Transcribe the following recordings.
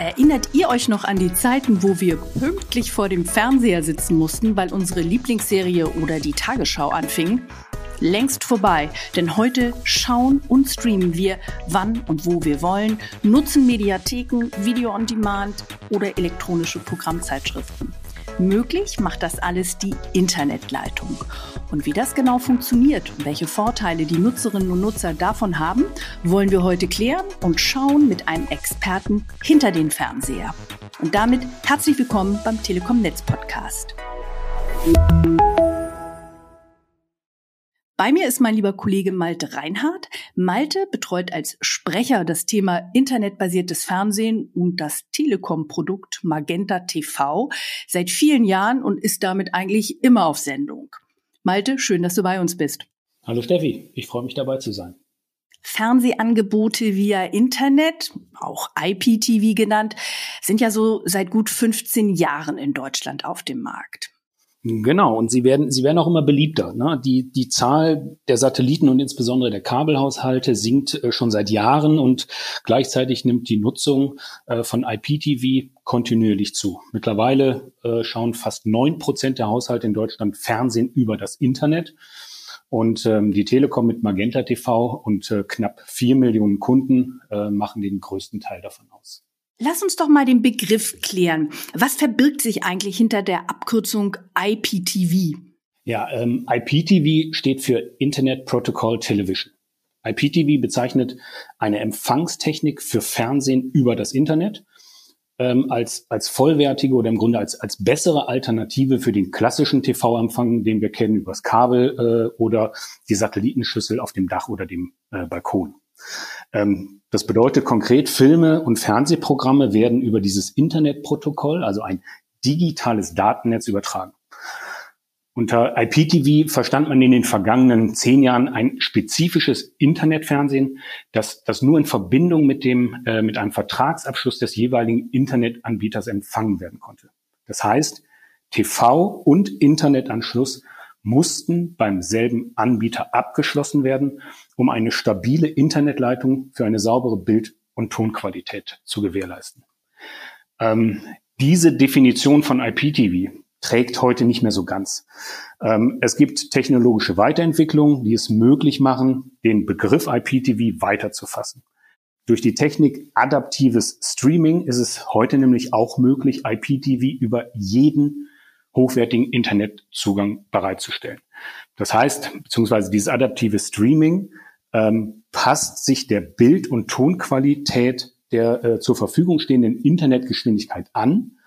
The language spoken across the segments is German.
Erinnert ihr euch noch an die Zeiten, wo wir pünktlich vor dem Fernseher sitzen mussten, weil unsere Lieblingsserie oder die Tagesschau anfing? Längst vorbei, denn heute schauen und streamen wir, wann und wo wir wollen, nutzen Mediatheken, Video on Demand oder elektronische Programmzeitschriften. Möglich macht das alles die Internetleitung. Und wie das genau funktioniert und welche Vorteile die Nutzerinnen und Nutzer davon haben, wollen wir heute klären und schauen mit einem Experten hinter den Fernseher. Und damit herzlich willkommen beim Telekom Netz Podcast. Bei mir ist mein lieber Kollege Malte Reinhardt. Malte betreut als Sprecher das Thema internetbasiertes Fernsehen und das Telekom-Produkt Magenta TV seit vielen Jahren und ist damit eigentlich immer auf Sendung. Malte, schön, dass du bei uns bist. Hallo Steffi, ich freue mich dabei zu sein. Fernsehangebote via Internet, auch IPTV genannt, sind ja so seit gut 15 Jahren in Deutschland auf dem Markt. Genau, und sie werden, sie werden auch immer beliebter. Ne? Die, die Zahl der Satelliten und insbesondere der Kabelhaushalte sinkt äh, schon seit Jahren und gleichzeitig nimmt die Nutzung äh, von IPTV kontinuierlich zu. Mittlerweile äh, schauen fast neun Prozent der Haushalte in Deutschland Fernsehen über das Internet. Und ähm, die Telekom mit Magenta TV und äh, knapp vier Millionen Kunden äh, machen den größten Teil davon aus. Lass uns doch mal den Begriff klären. Was verbirgt sich eigentlich hinter der Abkürzung IPTV? Ja, ähm, IPTV steht für Internet Protocol Television. IPTV bezeichnet eine Empfangstechnik für Fernsehen über das Internet ähm, als, als vollwertige oder im Grunde als, als bessere Alternative für den klassischen TV-Empfang, den wir kennen übers Kabel äh, oder die Satellitenschüssel auf dem Dach oder dem äh, Balkon. Ähm, das bedeutet konkret, Filme und Fernsehprogramme werden über dieses Internetprotokoll, also ein digitales Datennetz übertragen. Unter IPTV verstand man in den vergangenen zehn Jahren ein spezifisches Internetfernsehen, das, das nur in Verbindung mit dem, äh, mit einem Vertragsabschluss des jeweiligen Internetanbieters empfangen werden konnte. Das heißt, TV und Internetanschluss mussten beim selben Anbieter abgeschlossen werden, um eine stabile Internetleitung für eine saubere Bild- und Tonqualität zu gewährleisten. Ähm, diese Definition von IPTV trägt heute nicht mehr so ganz. Ähm, es gibt technologische Weiterentwicklungen, die es möglich machen, den Begriff IPTV weiterzufassen. Durch die Technik adaptives Streaming ist es heute nämlich auch möglich, IPTV über jeden hochwertigen Internetzugang bereitzustellen. Das heißt, beziehungsweise dieses adaptive Streaming ähm, passt sich der Bild- und Tonqualität der äh, zur Verfügung stehenden Internetgeschwindigkeit an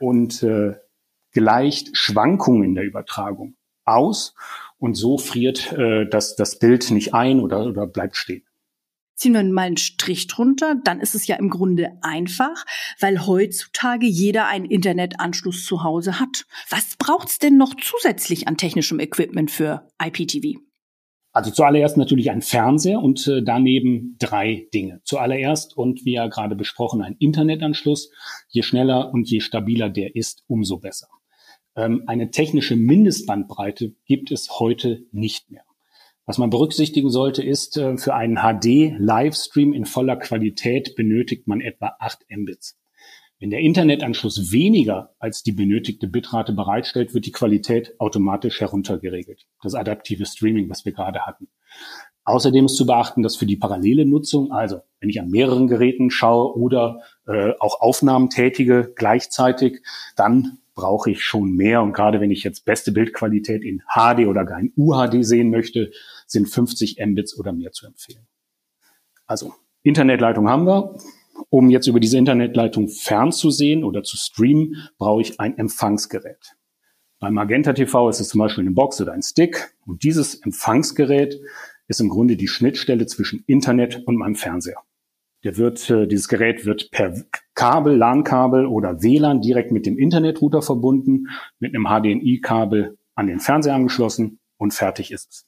und äh, gleicht Schwankungen in der Übertragung aus und so friert äh, das, das Bild nicht ein oder, oder bleibt stehen ziehen wir mal einen Strich drunter, dann ist es ja im Grunde einfach, weil heutzutage jeder einen Internetanschluss zu Hause hat. Was braucht's denn noch zusätzlich an technischem Equipment für IPTV? Also zuallererst natürlich ein Fernseher und äh, daneben drei Dinge. Zuallererst und wie ja gerade besprochen, ein Internetanschluss. Je schneller und je stabiler der ist, umso besser. Ähm, eine technische Mindestbandbreite gibt es heute nicht mehr. Was man berücksichtigen sollte, ist, äh, für einen HD-Livestream in voller Qualität benötigt man etwa 8 Mbits. Wenn der Internetanschluss weniger als die benötigte Bitrate bereitstellt, wird die Qualität automatisch heruntergeregelt. Das adaptive Streaming, was wir gerade hatten. Außerdem ist zu beachten, dass für die parallele Nutzung, also wenn ich an mehreren Geräten schaue oder äh, auch Aufnahmen tätige gleichzeitig, dann brauche ich schon mehr. Und gerade wenn ich jetzt beste Bildqualität in HD oder gar in UHD sehen möchte, sind 50 Mbits oder mehr zu empfehlen. Also Internetleitung haben wir. Um jetzt über diese Internetleitung fernzusehen oder zu streamen, brauche ich ein Empfangsgerät. Beim Magenta TV ist es zum Beispiel eine Box oder ein Stick. Und dieses Empfangsgerät ist im Grunde die Schnittstelle zwischen Internet und meinem Fernseher. Der wird, äh, dieses Gerät wird per Kabel, LAN-Kabel oder WLAN direkt mit dem Internetrouter verbunden, mit einem HDMI-Kabel an den Fernseher angeschlossen und fertig ist es.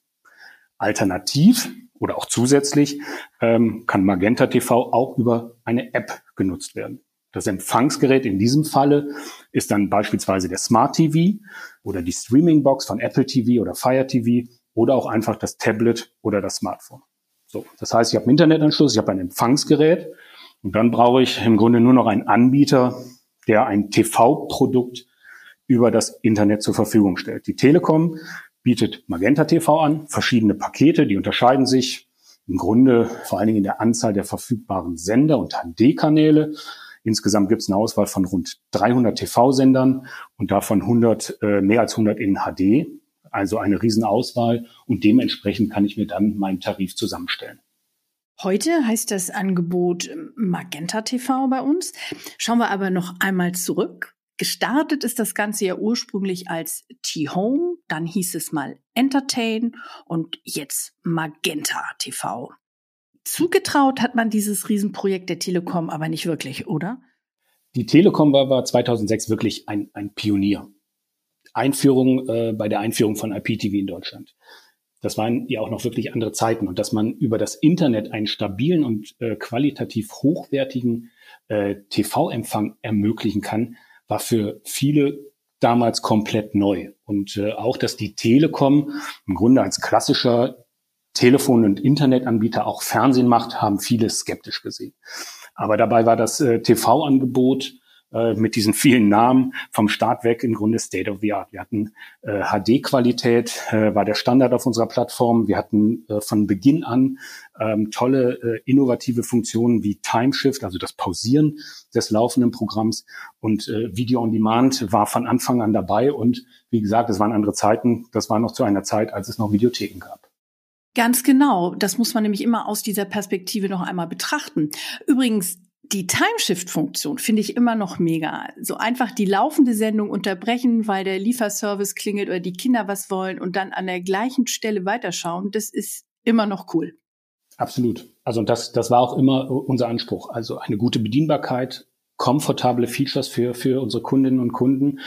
Alternativ oder auch zusätzlich ähm, kann Magenta TV auch über eine App genutzt werden. Das Empfangsgerät in diesem Falle ist dann beispielsweise der Smart TV oder die Streaming-Box von Apple TV oder Fire TV oder auch einfach das Tablet oder das Smartphone. So, das heißt, ich habe einen Internetanschluss, ich habe ein Empfangsgerät Und dann brauche ich im Grunde nur noch einen Anbieter, der ein TV-Produkt über das Internet zur Verfügung stellt. Die Telekom bietet Magenta TV an, verschiedene Pakete, die unterscheiden sich im Grunde vor allen Dingen in der Anzahl der verfügbaren Sender und HD-Kanäle. Insgesamt gibt es eine Auswahl von rund 300 TV-Sendern und davon 100, äh, mehr als 100 in HD. Also eine Riesenauswahl und dementsprechend kann ich mir dann meinen Tarif zusammenstellen. Heute heißt das Angebot Magenta TV bei uns. Schauen wir aber noch einmal zurück. Gestartet ist das Ganze ja ursprünglich als T-Home, dann hieß es mal Entertain und jetzt Magenta TV. Zugetraut hat man dieses Riesenprojekt der Telekom aber nicht wirklich, oder? Die Telekom war, war 2006 wirklich ein, ein Pionier. Einführung äh, bei der Einführung von IPTV in Deutschland. Das waren ja auch noch wirklich andere Zeiten und dass man über das Internet einen stabilen und äh, qualitativ hochwertigen äh, TV-Empfang ermöglichen kann, war für viele damals komplett neu. Und äh, auch, dass die Telekom im Grunde als klassischer Telefon- und Internetanbieter auch Fernsehen macht, haben viele skeptisch gesehen. Aber dabei war das äh, TV-Angebot äh, mit diesen vielen Namen vom Start weg im Grunde State of the Art. Wir hatten äh, HD-Qualität, äh, war der Standard auf unserer Plattform. Wir hatten äh, von Beginn an ähm, tolle äh, innovative Funktionen wie Timeshift, also das Pausieren des laufenden Programms und Video on Demand war von Anfang an dabei. Und wie gesagt, es waren andere Zeiten. Das war noch zu einer Zeit, als es noch Videotheken gab. Ganz genau. Das muss man nämlich immer aus dieser Perspektive noch einmal betrachten. Übrigens, die Timeshift-Funktion finde ich immer noch mega. So einfach die laufende Sendung unterbrechen, weil der Lieferservice klingelt oder die Kinder was wollen und dann an der gleichen Stelle weiterschauen, das ist immer noch cool. Absolut. Also das, das war auch immer unser Anspruch. Also eine gute Bedienbarkeit, komfortable Features für, für unsere Kundinnen und Kunden.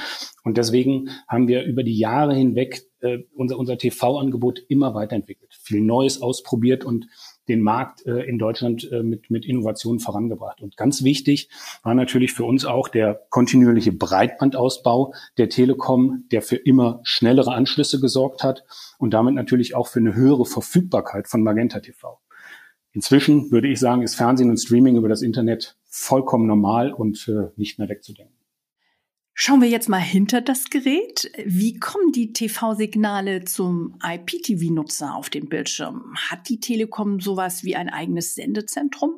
Und deswegen haben wir über die Jahre hinweg äh, unser, unser TV-Angebot immer weiterentwickelt, viel Neues ausprobiert und den Markt äh, in Deutschland äh, mit, mit Innovationen vorangebracht. Und ganz wichtig war natürlich für uns auch der kontinuierliche Breitbandausbau der Telekom, der für immer schnellere Anschlüsse gesorgt hat und damit natürlich auch für eine höhere Verfügbarkeit von Magenta TV. Inzwischen würde ich sagen, ist Fernsehen und Streaming über das Internet vollkommen normal und äh, nicht mehr wegzudenken. Schauen wir jetzt mal hinter das Gerät. Wie kommen die TV-Signale zum IPTV-Nutzer auf dem Bildschirm? Hat die Telekom sowas wie ein eigenes Sendezentrum?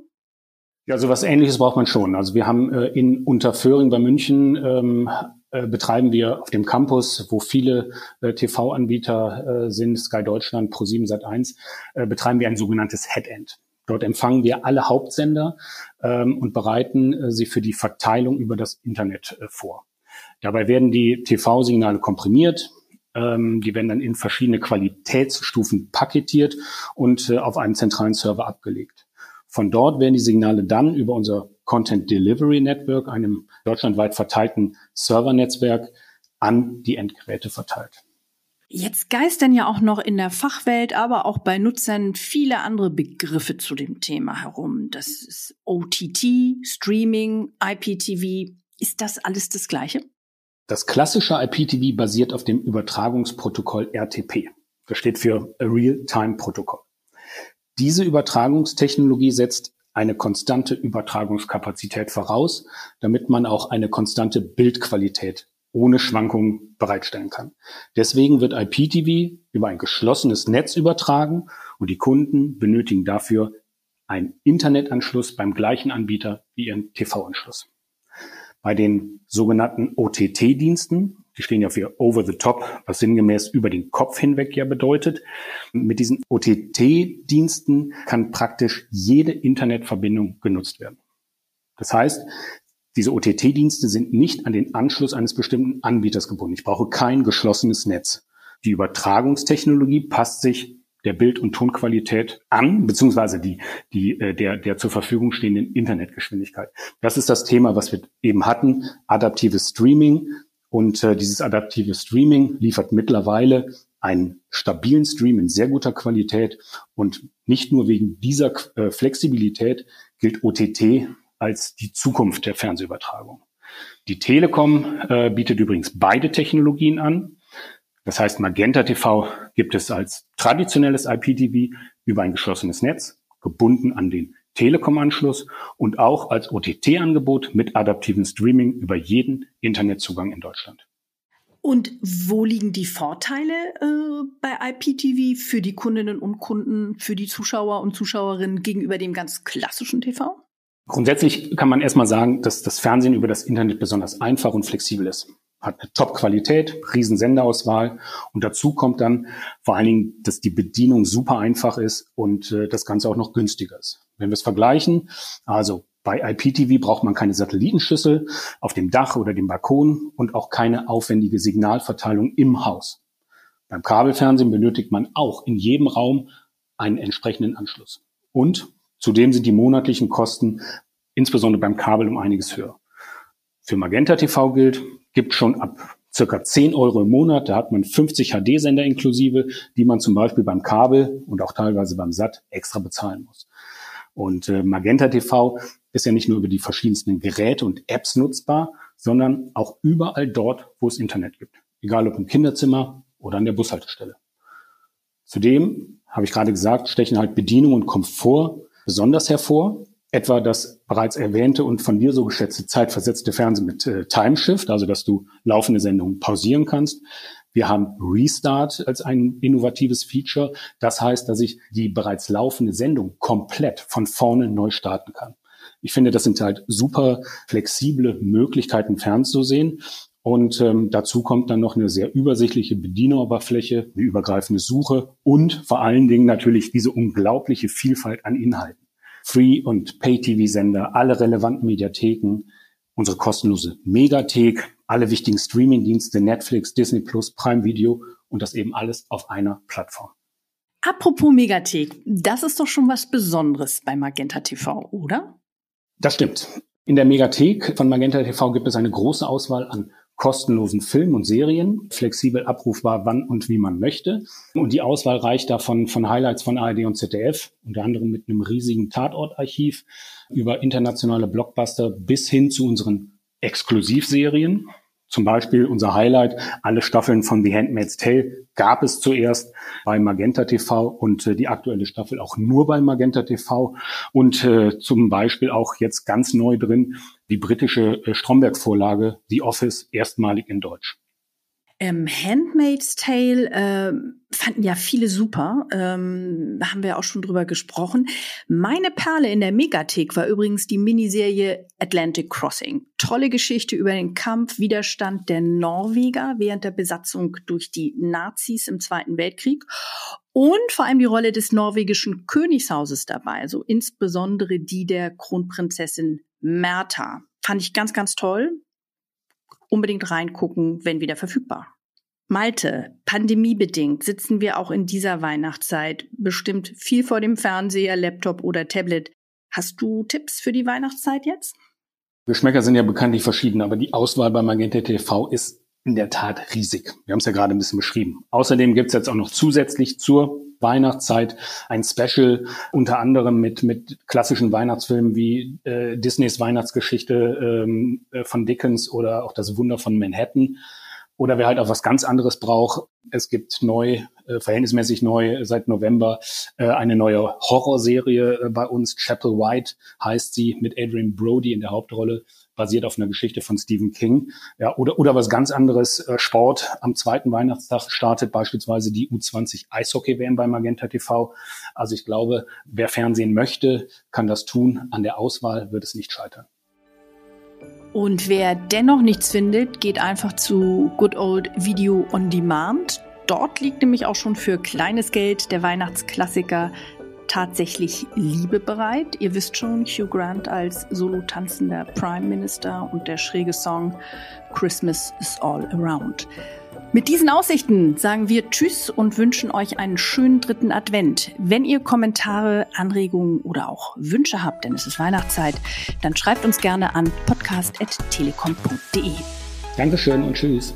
Ja, sowas ähnliches braucht man schon. Also wir haben äh, in Unterföhring bei München ähm, äh, betreiben wir auf dem Campus, wo viele äh, TV-Anbieter äh, sind, Sky Deutschland, Pro7 Sat1, äh, betreiben wir ein sogenanntes Headend. Dort empfangen wir alle Hauptsender ähm, und bereiten äh, sie für die Verteilung über das Internet äh, vor. Dabei werden die TV-Signale komprimiert. Ähm, die werden dann in verschiedene Qualitätsstufen paketiert und äh, auf einem zentralen Server abgelegt. Von dort werden die Signale dann über unser Content Delivery Network, einem deutschlandweit verteilten Servernetzwerk, an die Endgeräte verteilt. Jetzt geistern ja auch noch in der Fachwelt, aber auch bei Nutzern viele andere Begriffe zu dem Thema herum. Das ist OTT, Streaming, IPTV. Ist das alles das Gleiche? Das klassische IPTV basiert auf dem Übertragungsprotokoll RTP. Das steht für Real-Time-Protokoll. Diese Übertragungstechnologie setzt eine konstante Übertragungskapazität voraus, damit man auch eine konstante Bildqualität ohne Schwankungen bereitstellen kann. Deswegen wird IPTV über ein geschlossenes Netz übertragen und die Kunden benötigen dafür einen Internetanschluss beim gleichen Anbieter wie ihren TV-Anschluss. Bei den sogenannten OTT-Diensten, die stehen ja für Over the Top, was sinngemäß über den Kopf hinweg ja bedeutet. Mit diesen OTT-Diensten kann praktisch jede Internetverbindung genutzt werden. Das heißt, diese OTT-Dienste sind nicht an den Anschluss eines bestimmten Anbieters gebunden. Ich brauche kein geschlossenes Netz. Die Übertragungstechnologie passt sich der Bild- und Tonqualität an, beziehungsweise die, die, äh, der, der zur Verfügung stehenden Internetgeschwindigkeit. Das ist das Thema, was wir eben hatten, adaptives Streaming. Und äh, dieses adaptive Streaming liefert mittlerweile einen stabilen Stream in sehr guter Qualität. Und nicht nur wegen dieser äh, Flexibilität gilt OTT als die Zukunft der Fernsehübertragung. Die Telekom äh, bietet übrigens beide Technologien an. Das heißt, Magenta TV gibt es als traditionelles IPTV über ein geschlossenes Netz, gebunden an den Telekom-Anschluss und auch als OTT-Angebot mit adaptiven Streaming über jeden Internetzugang in Deutschland. Und wo liegen die Vorteile äh, bei IPTV für die Kundinnen und Kunden, für die Zuschauer und Zuschauerinnen gegenüber dem ganz klassischen TV? Grundsätzlich kann man erstmal sagen, dass das Fernsehen über das Internet besonders einfach und flexibel ist. Hat eine Top-Qualität, riesen Senderauswahl und dazu kommt dann vor allen Dingen, dass die Bedienung super einfach ist und äh, das Ganze auch noch günstiger ist. Wenn wir es vergleichen, also bei IPTV braucht man keine Satellitenschüssel auf dem Dach oder dem Balkon und auch keine aufwendige Signalverteilung im Haus. Beim Kabelfernsehen benötigt man auch in jedem Raum einen entsprechenden Anschluss. Und zudem sind die monatlichen Kosten insbesondere beim Kabel um einiges höher. Für Magenta TV gilt, gibt schon ab circa 10 Euro im Monat, da hat man 50 HD-Sender inklusive, die man zum Beispiel beim Kabel und auch teilweise beim SAT extra bezahlen muss. Und äh, Magenta TV ist ja nicht nur über die verschiedensten Geräte und Apps nutzbar, sondern auch überall dort, wo es Internet gibt. Egal ob im Kinderzimmer oder an der Bushaltestelle. Zudem, habe ich gerade gesagt, stechen halt Bedienung und Komfort besonders hervor. Etwa das bereits erwähnte und von dir so geschätzte zeitversetzte Fernsehen mit äh, Timeshift, also dass du laufende Sendungen pausieren kannst. Wir haben Restart als ein innovatives Feature. Das heißt, dass ich die bereits laufende Sendung komplett von vorne neu starten kann. Ich finde, das sind halt super flexible Möglichkeiten fernzusehen. Und ähm, dazu kommt dann noch eine sehr übersichtliche Bedieneroberfläche, eine übergreifende Suche und vor allen Dingen natürlich diese unglaubliche Vielfalt an Inhalten. Free- und Pay-TV-Sender, alle relevanten Mediatheken, unsere kostenlose Megathek, alle wichtigen Streaming-Dienste, Netflix, Disney Plus, Prime Video und das eben alles auf einer Plattform. Apropos Megathek, das ist doch schon was Besonderes bei Magenta TV, oder? Das stimmt. In der Megathek von Magenta TV gibt es eine große Auswahl an kostenlosen Filmen und Serien, flexibel abrufbar, wann und wie man möchte. Und die Auswahl reicht davon von Highlights von ARD und ZDF, unter anderem mit einem riesigen Tatortarchiv, über internationale Blockbuster bis hin zu unseren Exklusivserien. Zum Beispiel unser Highlight, alle Staffeln von The Handmaid's Tale gab es zuerst bei Magenta TV und äh, die aktuelle Staffel auch nur bei Magenta TV und äh, zum Beispiel auch jetzt ganz neu drin die britische äh, Stromberg-Vorlage The Office erstmalig in Deutsch. Ähm, Handmaid's Tale äh, fanden ja viele super. Ähm, haben wir auch schon drüber gesprochen. Meine Perle in der Megathek war übrigens die Miniserie Atlantic Crossing. Tolle Geschichte über den Kampf, Widerstand der Norweger während der Besatzung durch die Nazis im Zweiten Weltkrieg. Und vor allem die Rolle des norwegischen Königshauses dabei, also insbesondere die der Kronprinzessin Märtha. Fand ich ganz, ganz toll unbedingt reingucken, wenn wieder verfügbar. Malte, pandemiebedingt sitzen wir auch in dieser Weihnachtszeit bestimmt viel vor dem Fernseher, Laptop oder Tablet. Hast du Tipps für die Weihnachtszeit jetzt? Geschmäcker sind ja bekanntlich verschieden, aber die Auswahl bei Magenta TV ist in der Tat riesig. Wir haben es ja gerade ein bisschen beschrieben. Außerdem gibt es jetzt auch noch zusätzlich zur Weihnachtszeit ein Special, unter anderem mit, mit klassischen Weihnachtsfilmen wie äh, Disneys Weihnachtsgeschichte ähm, äh, von Dickens oder auch das Wunder von Manhattan. Oder wer halt auch was ganz anderes braucht, es gibt neu, äh, verhältnismäßig neu seit November, äh, eine neue Horrorserie äh, bei uns. Chapel White heißt sie, mit Adrian Brody in der Hauptrolle basiert auf einer Geschichte von Stephen King. Ja, oder, oder was ganz anderes, äh, Sport. Am zweiten Weihnachtstag startet beispielsweise die U20 Eishockey-WM bei Magenta TV. Also ich glaube, wer Fernsehen möchte, kann das tun. An der Auswahl wird es nicht scheitern. Und wer dennoch nichts findet, geht einfach zu Good Old Video on Demand. Dort liegt nämlich auch schon für kleines Geld der Weihnachtsklassiker tatsächlich Liebe bereit. Ihr wisst schon, Hugh Grant als solo tanzender Prime Minister und der schräge Song Christmas is All Around. Mit diesen Aussichten sagen wir Tschüss und wünschen euch einen schönen dritten Advent. Wenn ihr Kommentare, Anregungen oder auch Wünsche habt, denn es ist Weihnachtszeit, dann schreibt uns gerne an podcast.telekom.de. Dankeschön und Tschüss.